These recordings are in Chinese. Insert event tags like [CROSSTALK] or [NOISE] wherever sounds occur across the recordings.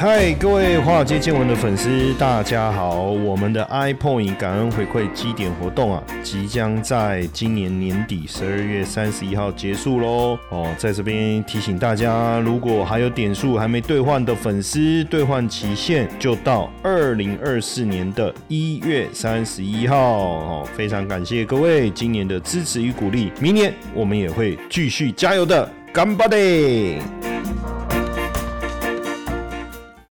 嗨，各位华尔街见闻的粉丝，大家好！我们的 iPoint 感恩回馈基点活动啊，即将在今年年底十二月三十一号结束喽。哦，在这边提醒大家，如果还有点数还没兑换的粉丝，兑换期限就到二零二四年的一月三十一号。哦，非常感谢各位今年的支持与鼓励，明年我们也会继续加油的，干巴爹！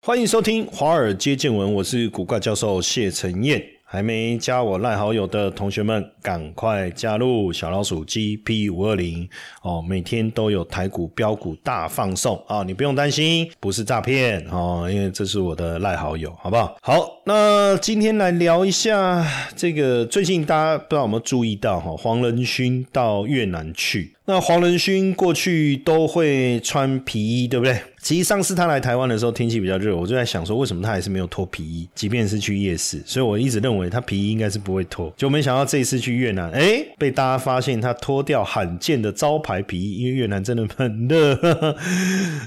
欢迎收听《华尔街见闻》，我是古怪教授谢承彦。还没加我赖好友的同学们，赶快加入小老鼠 GP 五二零哦！每天都有台股标股大放送啊！你不用担心，不是诈骗哦，因为这是我的赖好友，好不好？好，那今天来聊一下这个最近大家不知道有没有注意到哈？黄仁勋到越南去。那黄仁勋过去都会穿皮衣，对不对？其实上次他来台湾的时候，天气比较热，我就在想说，为什么他还是没有脱皮衣？即便是去夜市，所以我一直认为他皮衣应该是不会脱。就没想到这一次去越南，哎，被大家发现他脱掉罕见的招牌皮衣，因为越南真的很热，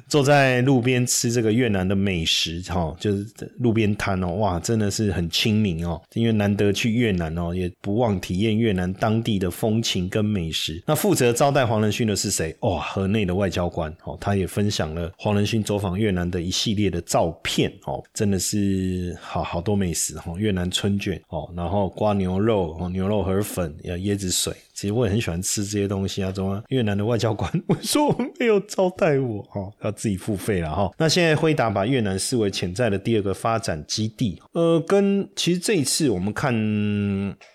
坐在路边吃这个越南的美食，哈，就是路边摊哦，哇，真的是很亲民哦，因为难得去越南哦，也不忘体验越南当地的风情跟美食。那负责招待。黄仁勋的是谁？哇，河内的外交官哦，他也分享了黄仁勋走访越南的一系列的照片哦，真的是好好多美食哦，越南春卷哦，然后瓜牛肉哦，牛肉河粉，要椰子水。其实我也很喜欢吃这些东西啊，怎么越南的外交官 [LAUGHS] 我说我没有招待我哈，要自己付费了哈。那现在辉达把越南视为潜在的第二个发展基地，呃，跟其实这一次我们看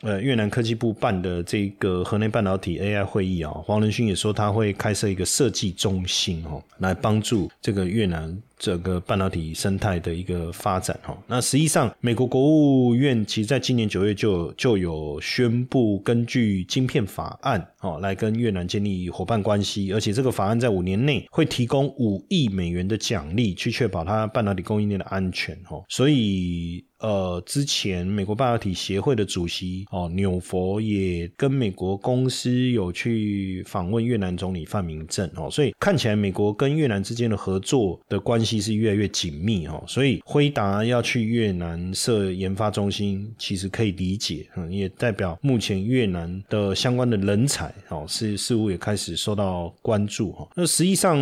呃越南科技部办的这个河内半导体 AI 会议啊，黄仁勋也说他会开设一个设计中心哦，来帮助这个越南。整个半导体生态的一个发展哈，那实际上美国国务院其实在今年九月就就有宣布，根据晶片法案哦，来跟越南建立伙伴关系，而且这个法案在五年内会提供五亿美元的奖励，去确保它半导体供应链的安全哦，所以。呃，之前美国半导体协会的主席哦纽佛也跟美国公司有去访问越南总理范明正哦，所以看起来美国跟越南之间的合作的关系是越来越紧密哦，所以辉达要去越南设研发中心，其实可以理解，嗯，也代表目前越南的相关的人才哦是似乎也开始受到关注哈。那实际上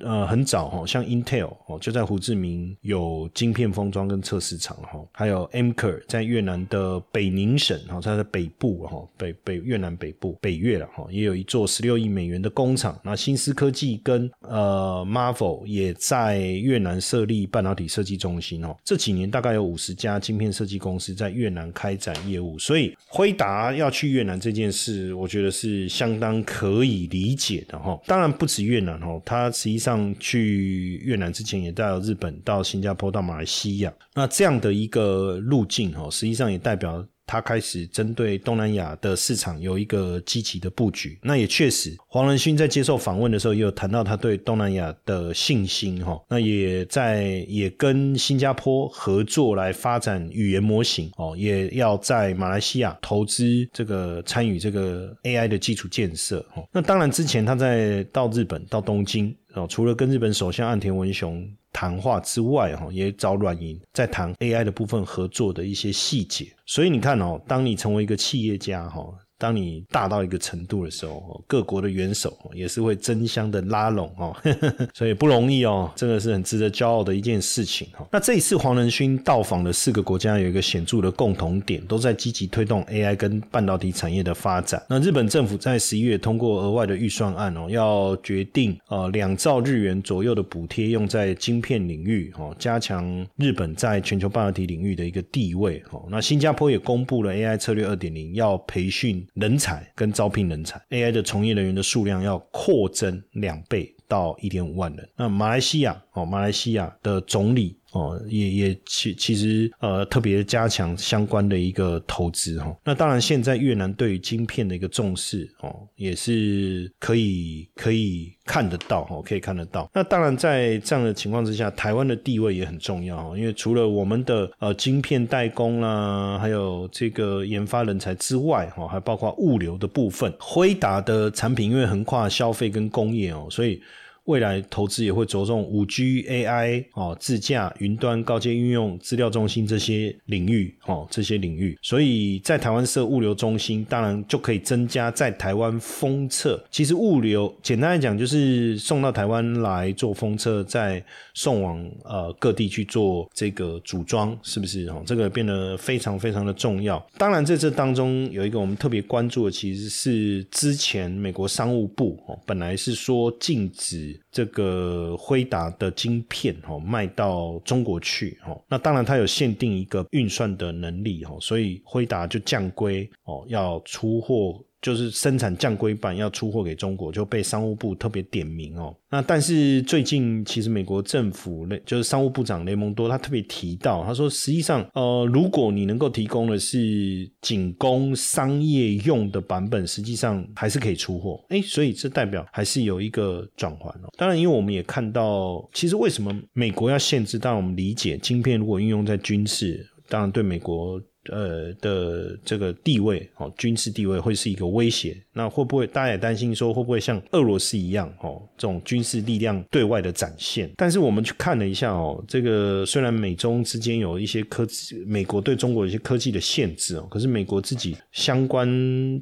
呃很早哈，像 Intel 哦就在胡志明有晶片封装跟测试厂哈。还有 m k e r 在越南的北宁省哈，它的北部哈，北北越南北部北越了哈，也有一座十六亿美元的工厂。那新思科技跟呃 Marvel 也在越南设立半导体设计中心哦。这几年大概有五十家晶片设计公司在越南开展业务，所以辉达要去越南这件事，我觉得是相当可以理解的哈。当然不止越南哦，它实际上去越南之前也到日本、到新加坡、到马来西亚，那这样的一个。个路径哈，实际上也代表他开始针对东南亚的市场有一个积极的布局。那也确实，黄仁勋在接受访问的时候也有谈到他对东南亚的信心哈。那也在也跟新加坡合作来发展语言模型哦，也要在马来西亚投资这个参与这个 AI 的基础建设哦。那当然之前他在到日本到东京哦，除了跟日本首相岸田文雄。谈话之外，哈，也找软银在谈 AI 的部分合作的一些细节。所以你看哦，当你成为一个企业家，哈。当你大到一个程度的时候，各国的元首也是会争相的拉拢哦，[LAUGHS] 所以不容易哦，真的是很值得骄傲的一件事情哈。那这一次黄仁勋到访的四个国家有一个显著的共同点，都在积极推动 AI 跟半导体产业的发展。那日本政府在十一月通过额外的预算案哦，要决定呃两兆日元左右的补贴用在晶片领域哦，加强日本在全球半导体领域的一个地位哦。那新加坡也公布了 AI 策略二点零，要培训。人才跟招聘人才，AI 的从业人员的数量要扩增两倍到一点五万人。那马来西亚哦，马来西亚的总理。哦，也也其其实呃特别加强相关的一个投资哈。那当然，现在越南对于晶片的一个重视哦，也是可以可以看得到哈，可以看得到。那当然，在这样的情况之下，台湾的地位也很重要哦，因为除了我们的呃晶片代工啦，还有这个研发人才之外哈，还包括物流的部分。辉达的产品因为横跨消费跟工业哦，所以。未来投资也会着重五 G、AI 哦、自驾、云端、高阶应用、资料中心这些领域哦，这些领域。所以在台湾设物流中心，当然就可以增加在台湾封测。其实物流简单来讲，就是送到台湾来做封测，再送往呃各地去做这个组装，是不是？哦，这个变得非常非常的重要。当然在这当中有一个我们特别关注的，其实是之前美国商务部哦，本来是说禁止这个辉达的晶片哦卖到中国去哦。那当然它有限定一个运算的能力哦，所以辉达就降规哦，要出货。就是生产降规版要出货给中国，就被商务部特别点名哦。那但是最近其实美国政府就是商务部长雷蒙多他特别提到，他说实际上呃，如果你能够提供的是仅供商业用的版本，实际上还是可以出货。哎，所以这代表还是有一个转换哦。当然，因为我们也看到，其实为什么美国要限制？当然我们理解，晶片如果运用在军事，当然对美国。呃的这个地位哦，军事地位会是一个威胁。那会不会大家也担心说，会不会像俄罗斯一样哦，这种军事力量对外的展现？但是我们去看了一下哦，这个虽然美中之间有一些科技，美国对中国有些科技的限制哦，可是美国自己相关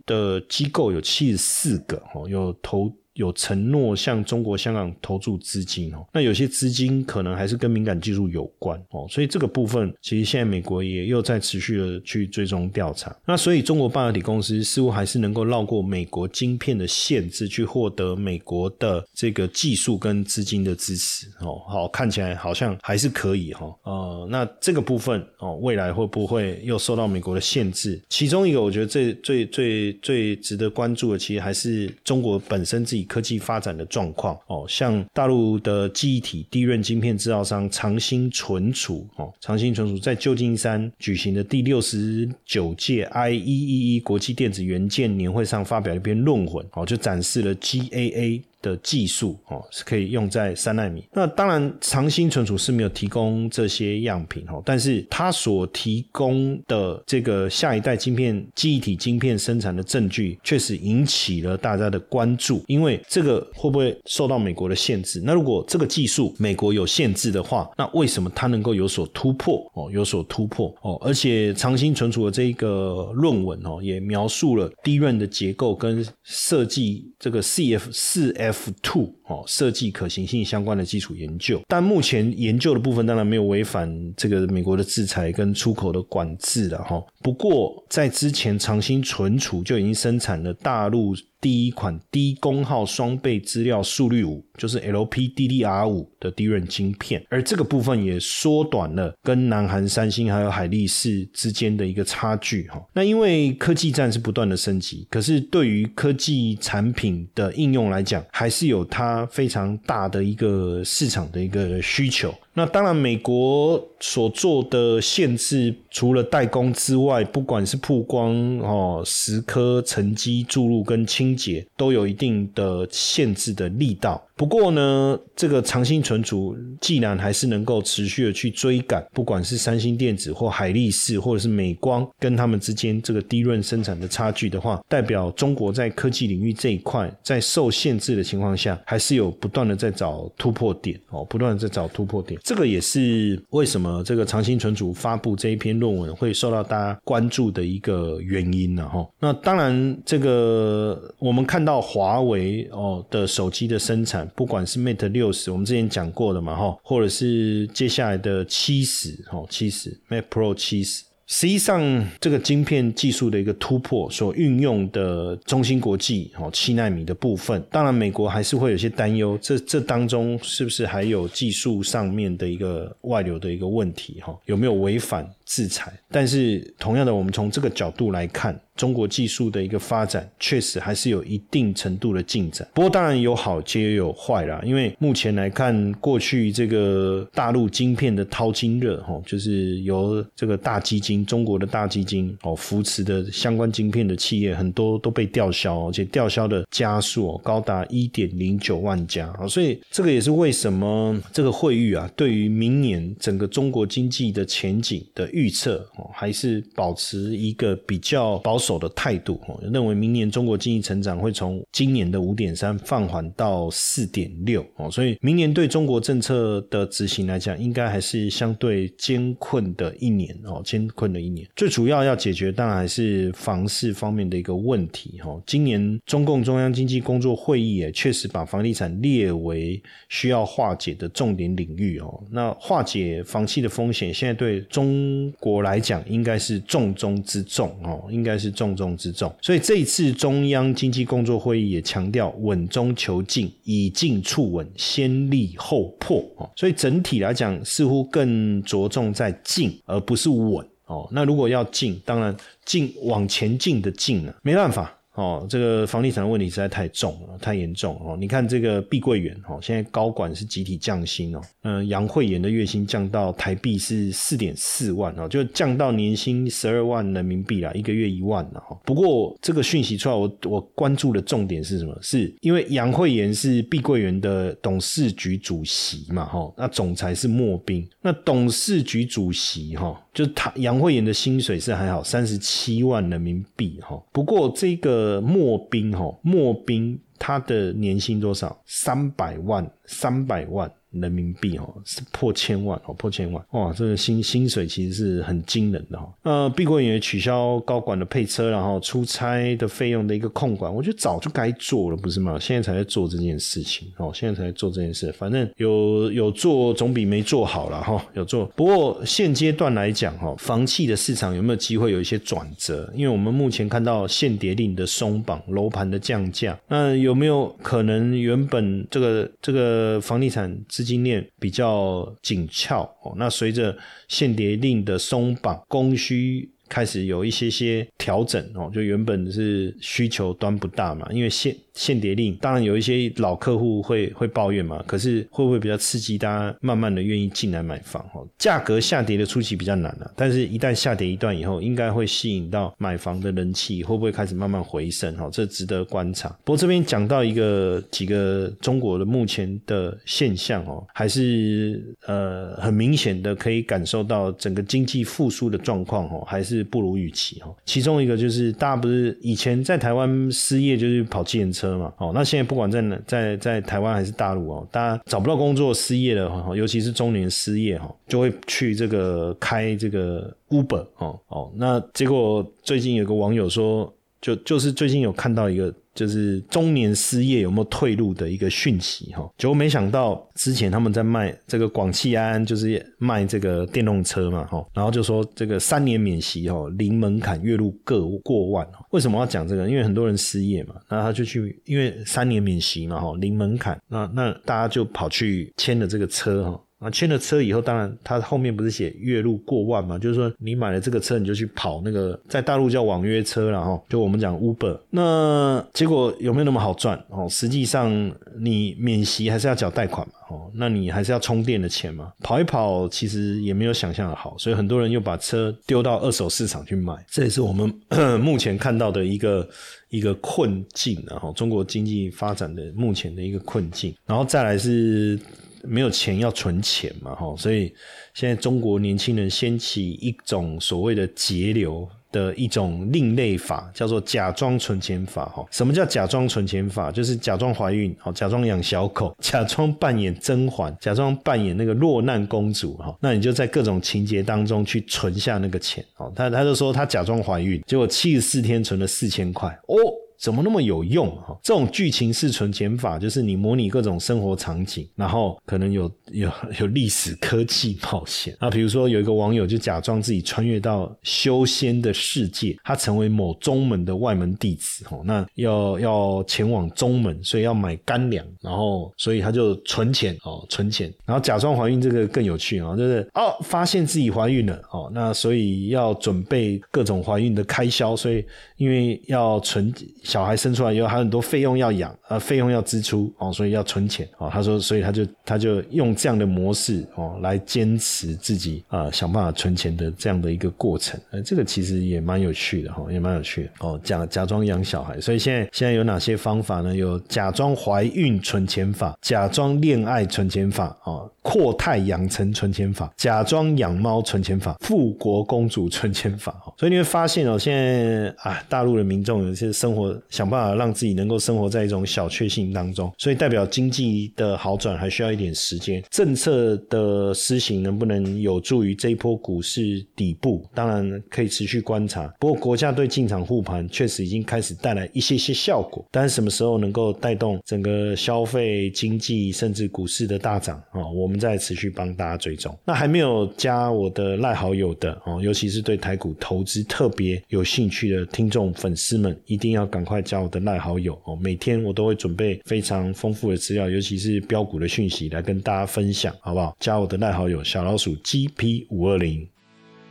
的机构有七十四个哦，有投。有承诺向中国香港投注资金哦，那有些资金可能还是跟敏感技术有关哦，所以这个部分其实现在美国也又在持续的去追踪调查。那所以中国半导体公司似乎还是能够绕过美国晶片的限制，去获得美国的这个技术跟资金的支持哦。好，看起来好像还是可以哈。呃，那这个部分哦，未来会不会又受到美国的限制？其中一个我觉得最最最最值得关注的，其实还是中国本身自己。科技发展的状况哦，像大陆的记忆体低润晶片制造商长兴存储哦，长兴存储在旧金山举行的第六十九届 IEEE 国际电子元件年会上发表一篇论文哦，就展示了 GAA。的技术哦是可以用在三纳米。那当然，长兴存储是没有提供这些样品哦，但是它所提供的这个下一代晶片记忆体晶片生产的证据，确实引起了大家的关注。因为这个会不会受到美国的限制？那如果这个技术美国有限制的话，那为什么它能够有所突破哦？有所突破哦？而且长兴存储的这一个论文哦，也描述了低润的结构跟设计这个 CF 四 F。F two. 哦，设计可行性相关的基础研究，但目前研究的部分当然没有违反这个美国的制裁跟出口的管制了哈。不过在之前长兴存储就已经生产了大陆。第一款低功耗双倍资料速率五，就是 LPDDR 五的低润晶片，而这个部分也缩短了跟南韩三星还有海力士之间的一个差距哈。那因为科技战是不断的升级，可是对于科技产品的应用来讲，还是有它它非常大的一个市场的一个需求。那当然，美国所做的限制，除了代工之外，不管是曝光哦、蚀刻、沉积、注入跟清洁，都有一定的限制的力道。不过呢，这个长兴存储既然还是能够持续的去追赶，不管是三星电子或海力士或者是美光跟他们之间这个低润生产的差距的话，代表中国在科技领域这一块在受限制的情况下，还是有不断的在找突破点哦，不断的在找突破点。这个也是为什么这个长兴存储发布这一篇论文会受到大家关注的一个原因了哈。那当然，这个我们看到华为哦的手机的生产。不管是 Mate 六十，我们之前讲过的嘛，哈，或者是接下来的七十，哈，七十 Mate Pro 七十。实际上，这个晶片技术的一个突破，所运用的中芯国际哦七纳米的部分，当然美国还是会有些担忧，这这当中是不是还有技术上面的一个外流的一个问题哈？有没有违反制裁？但是同样的，我们从这个角度来看，中国技术的一个发展确实还是有一定程度的进展。不过当然有好，也有坏啦。因为目前来看，过去这个大陆晶片的淘金热哈，就是由这个大基金。中国的大基金哦扶持的相关晶片的企业很多都被吊销，而且吊销的加速高达一点零九万家啊！所以这个也是为什么这个会议啊，对于明年整个中国经济的前景的预测哦，还是保持一个比较保守的态度哦，认为明年中国经济成长会从今年的五点三放缓到四点六哦，所以明年对中国政策的执行来讲，应该还是相对艰困的一年哦，艰困的一年。最主要要解决，当然还是房市方面的一个问题哦。今年中共中央经济工作会议也确实把房地产列为需要化解的重点领域哦。那化解房企的风险，现在对中国来讲应该是重中之重哦，应该是重中之重。所以这一次中央经济工作会议也强调稳中求进，以进促稳，先立后破哦。所以整体来讲，似乎更着重在进，而不是稳哦。那如果要进，当然进往前进的进了，没办法。哦，这个房地产的问题实在太重了，太严重哦！你看这个碧桂园哦，现在高管是集体降薪哦，嗯，杨惠妍的月薪降到台币是四点四万哦，就降到年薪十二万人民币啦，一个月一万了哈。不过这个讯息出来，我我关注的重点是什么？是因为杨惠妍是碧桂园的董事局主席嘛，哈，那总裁是莫斌，那董事局主席哈。就是他杨慧妍的薪水是还好，三十七万人民币哈。不过这个莫兵哈，莫兵他的年薪多少？三百万，三百万。人民币哦，是破千万哦，破千万哇！这个薪薪水其实是很惊人的哈。呃，碧桂园取消高管的配车，然后出差的费用的一个控管，我觉得早就该做了，不是吗？现在才在做这件事情哦，现在才在做这件事。反正有有做总比没做好了哈，有做。不过现阶段来讲哈，房企的市场有没有机会有一些转折？因为我们目前看到限跌令的松绑，楼盘的降价，那有没有可能原本这个这个房地产资金链比较紧俏哦，那随着限跌令的松绑，供需。开始有一些些调整哦，就原本是需求端不大嘛，因为限限跌令，当然有一些老客户会会抱怨嘛，可是会不会比较刺激大家慢慢的愿意进来买房？哦，价格下跌的初期比较难了，但是一旦下跌一段以后，应该会吸引到买房的人气，会不会开始慢慢回升？哈，这值得观察。不过这边讲到一个几个中国的目前的现象哦，还是呃很明显的可以感受到整个经济复苏的状况哦，还是。不如预期哈，其中一个就是大家不是以前在台湾失业就是跑计程车车嘛，哦，那现在不管在哪，在在台湾还是大陆哦，大家找不到工作失业了哈，尤其是中年失业哈，就会去这个开这个 Uber 哦哦，那结果最近有个网友说，就就是最近有看到一个。就是中年失业有没有退路的一个讯息哈，结果没想到之前他们在卖这个广汽安，就是卖这个电动车嘛哈，然后就说这个三年免息哈，零门槛，月入各过万为什么要讲这个？因为很多人失业嘛，那他就去，因为三年免息嘛哈，零门槛，那那大家就跑去签了这个车哈。啊，签了车以后，当然他后面不是写月入过万嘛？就是说你买了这个车，你就去跑那个在大陆叫网约车了哈，就我们讲 Uber。那结果有没有那么好赚哦？实际上你免息还是要缴贷款嘛，哦，那你还是要充电的钱嘛。跑一跑其实也没有想象的好，所以很多人又把车丢到二手市场去卖，这也是我们 [COUGHS] 目前看到的一个一个困境，然后中国经济发展的目前的一个困境，然后再来是。没有钱要存钱嘛，哈，所以现在中国年轻人掀起一种所谓的节流的一种另类法，叫做假装存钱法，哈。什么叫假装存钱法？就是假装怀孕，好，假装养小狗，[LAUGHS] 假装扮演甄嬛，假装扮演那个落难公主，哈。那你就在各种情节当中去存下那个钱，哦。他他就说他假装怀孕，结果七十四天存了四千块，哦。怎么那么有用哈？这种剧情式存钱法，就是你模拟各种生活场景，然后可能有有有历史科技冒险啊。比如说有一个网友就假装自己穿越到修仙的世界，他成为某宗门的外门弟子哦，那要要前往宗门，所以要买干粮，然后所以他就存钱哦，存钱，然后假装怀孕，这个更有趣啊，就是哦发现自己怀孕了哦，那所以要准备各种怀孕的开销，所以因为要存。小孩生出来以后还有很多费用要养，呃，费用要支出哦，所以要存钱哦。他说，所以他就他就用这样的模式哦来坚持自己啊想办法存钱的这样的一个过程。呃，这个其实也蛮有趣的哈，也蛮有趣的哦。假假装养小孩，所以现在现在有哪些方法呢？有假装怀孕存钱法，假装恋爱存钱法哦。阔太养成存钱法，假装养猫存钱法，富国公主存钱法。所以你会发现哦，现在啊，大陆的民众有些生活想办法让自己能够生活在一种小确幸当中，所以代表经济的好转还需要一点时间。政策的施行能不能有助于这一波股市底部？当然可以持续观察。不过国家对进场护盘确实已经开始带来一些些效果，但是什么时候能够带动整个消费、经济甚至股市的大涨啊？我们。在持续帮大家追踪，那还没有加我的赖好友的哦，尤其是对台股投资特别有兴趣的听众粉丝们，一定要赶快加我的赖好友哦。每天我都会准备非常丰富的资料，尤其是标股的讯息来跟大家分享，好不好？加我的赖好友小老鼠 GP 五二零。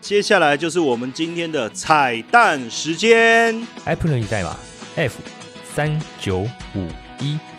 接下来就是我们今天的彩蛋时间，Apple 代码 F 三九五一。